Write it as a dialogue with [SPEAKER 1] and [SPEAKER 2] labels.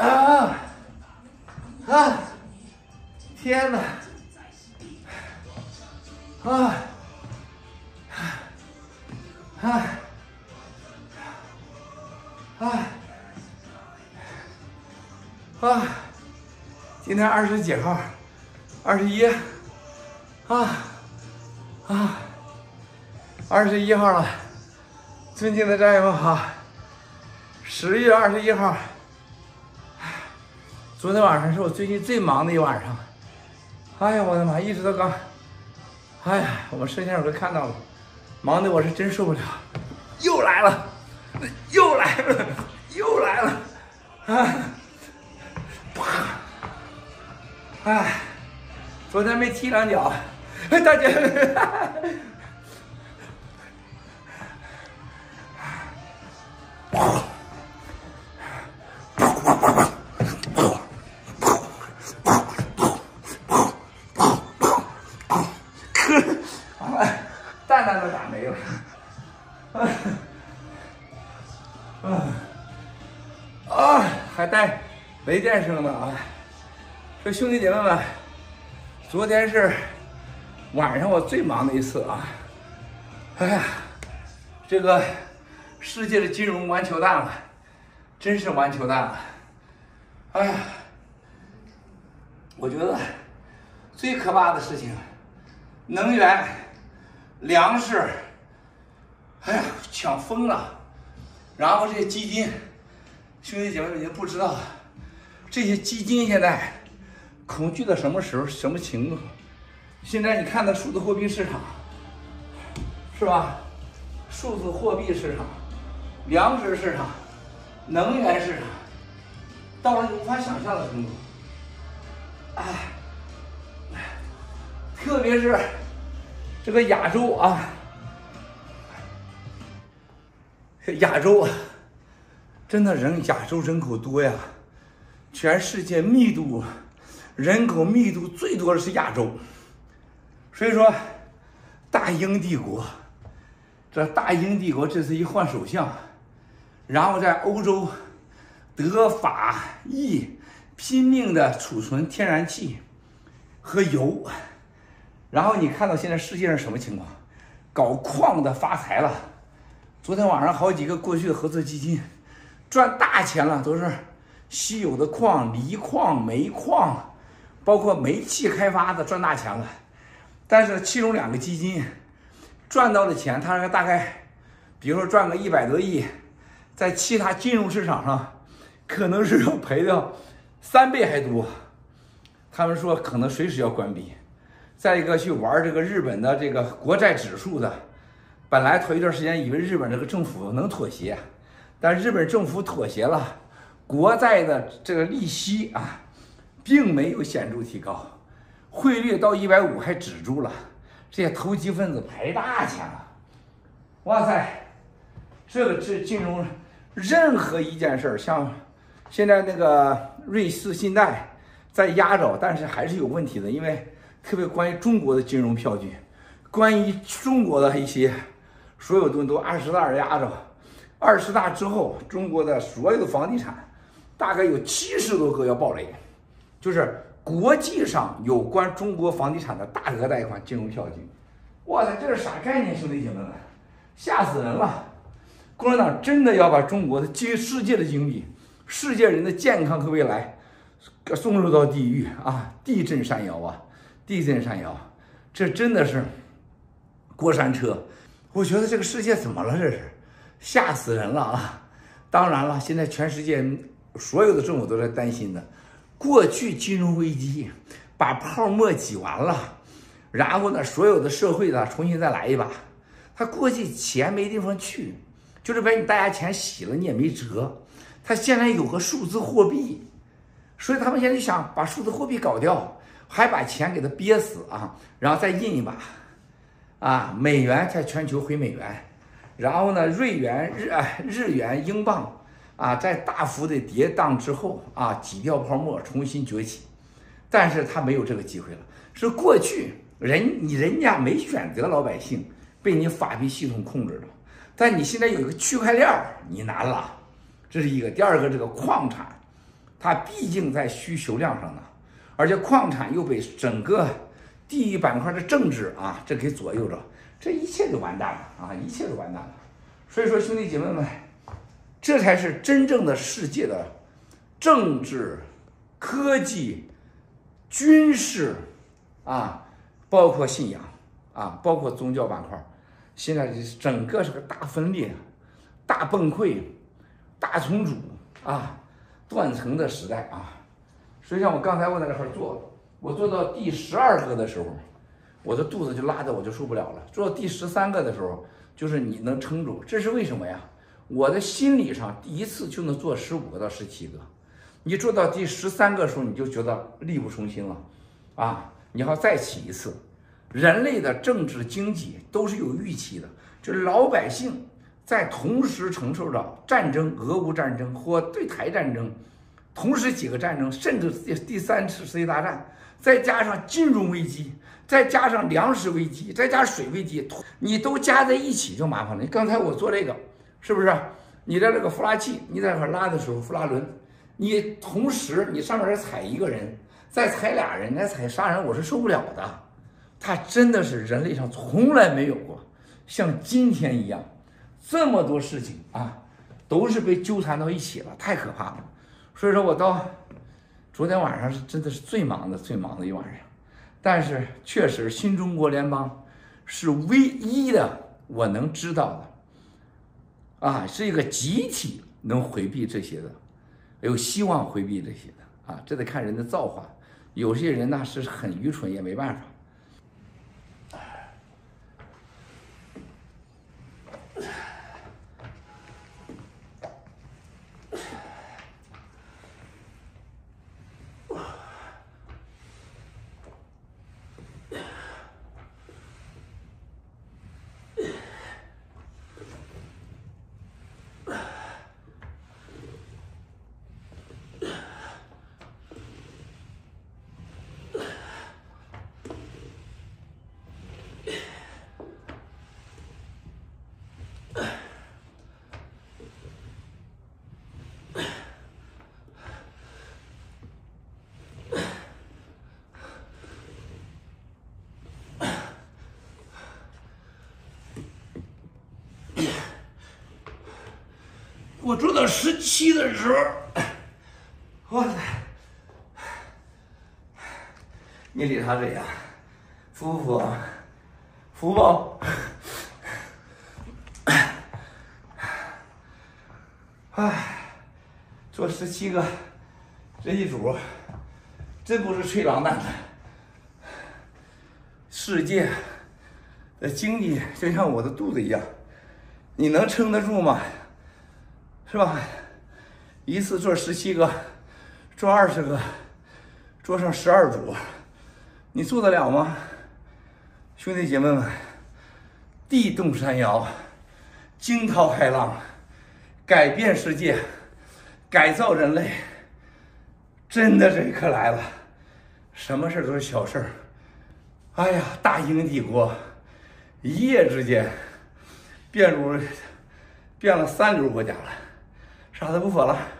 [SPEAKER 1] 啊啊！天哪！啊啊啊啊！今天二十几号？二十一。啊啊！二十一号了，尊敬的战友们好。十月二十一号，昨天晚上是我最近最忙的一晚上。哎呀，我的妈！一直到刚，哎呀，我们摄像师都看到了，忙的我是真受不了。又来了，又来了，又来了，啊！啪！哎，昨天没踢两脚，哎，大 姐，蛋蛋都打没了，啊啊，还带雷电声呢啊！说兄弟姐妹们，昨天是晚上我最忙的一次啊！哎呀，这个世界的金融完球蛋了，真是完球蛋了！哎呀，我觉得最可怕的事情，能源。粮食，哎呀，抢疯了！然后这些基金，兄弟姐妹们已经不知道，这些基金现在恐惧到什么时候、什么程度？现在你看到数字货币市场，是吧？数字货币市场、粮食市场、能源市场，到了无法想象的程度。哎，特别是。这个亚洲啊，亚洲啊，真的人亚洲人口多呀，全世界密度人口密度最多的是亚洲，所以说大英帝国，这大英帝国这次一换首相，然后在欧洲德法意拼命的储存天然气和油。然后你看到现在世界上什么情况？搞矿的发财了。昨天晚上好几个过去的合作基金赚大钱了，都是稀有的矿、锂矿、煤矿，包括煤气开发的赚大钱了。但是其中两个基金赚到的钱，他大概，比如说赚个一百多亿，在其他金融市场上可能是要赔掉三倍还多。他们说可能随时要关闭。再一个去玩这个日本的这个国债指数的，本来头一段时间以为日本这个政府能妥协，但日本政府妥协了，国债的这个利息啊，并没有显著提高，汇率到一百五还止住了，这些投机分子赔大钱了，哇塞，这个这金融任何一件事儿，像现在那个瑞士信贷在压着，但是还是有问题的，因为。特别关于中国的金融票据，关于中国的一些所有东西都二十大压着，二十大之后，中国的所有的房地产大概有七十多个要爆雷，就是国际上有关中国房地产的大额贷款金融票据。哇塞，这是啥概念，兄弟姐妹们？吓死人了！共产党真的要把中国的经世界的经济、世界人的健康和未来送入到地狱啊，地震山摇啊！地震山摇，这真的是过山车。我觉得这个世界怎么了？这是吓死人了啊！当然了，现在全世界所有的政府都在担心的。过去金融危机把泡沫挤完了，然后呢，所有的社会呢重新再来一把。他过去钱没地方去，就是把你大家钱洗了，你也没辙。他现在有个数字货币，所以他们现在就想把数字货币搞掉。还把钱给它憋死啊，然后再印一把，啊，美元在全球回美元，然后呢，瑞元、日啊日元、英镑啊，在大幅的跌宕之后啊，挤掉泡沫，重新崛起。但是他没有这个机会了，是过去人你人家没选择，老百姓被你法币系统控制了，但你现在有一个区块链，你难了，这是一个。第二个，这个矿产，它毕竟在需求量上呢，而且矿产又被整个地域板块的政治啊这给左右着，这一切就完蛋了啊，一切都完蛋了。所以说，兄弟姐妹们，这才是真正的世界的政治、科技、军事啊，包括信仰啊，包括宗教板块，现在整个是个大分裂、大崩溃、大重组啊。断层的时代啊，实际上我刚才我在那块做，我做到第十二个的时候，我的肚子就拉的我就受不了了。做到第十三个的时候，就是你能撑住，这是为什么呀？我的心理上第一次就能做十五个到十七个，你做到第十三个时候你就觉得力不从心了，啊，你要再起一次。人类的政治经济都是有预期的，就是老百姓。在同时承受着战争、俄乌战争或对台战争，同时几个战争，甚至第第三次世界大战，再加上金融危机，再加上粮食危机，再加上水危机，你都加在一起就麻烦了。你刚才我做这个，是不是？你的这个孵拉器，你在那拉的时候，孵拉轮，你同时你上面再踩一个人，再踩俩人，再踩仨人，我是受不了的。它真的是人类上从来没有过像今天一样。这么多事情啊，都是被纠缠到一起了，太可怕了。所以说我到昨天晚上是真的是最忙的、最忙的一晚上。但是确实，新中国联邦是唯一的我能知道的，啊，是一个集体能回避这些的，有希望回避这些的啊。这得看人的造化，有些人呢是很愚蠢，也没办法。我做到十七的时候，哇塞！你理他这样，服不服？服不？哎，做十七个，这一组，真不是吹狼蛋的。世界的经济就像我的肚子一样，你能撑得住吗？是吧？一次做十七个，做二十个，做上十二组，你做得了吗？兄弟姐妹们，地动山摇，惊涛骇浪，改变世界，改造人类，真的这一刻来了，什么事都是小事儿。哎呀，大英帝国一夜之间变入变了三流国家了。啥都不说了。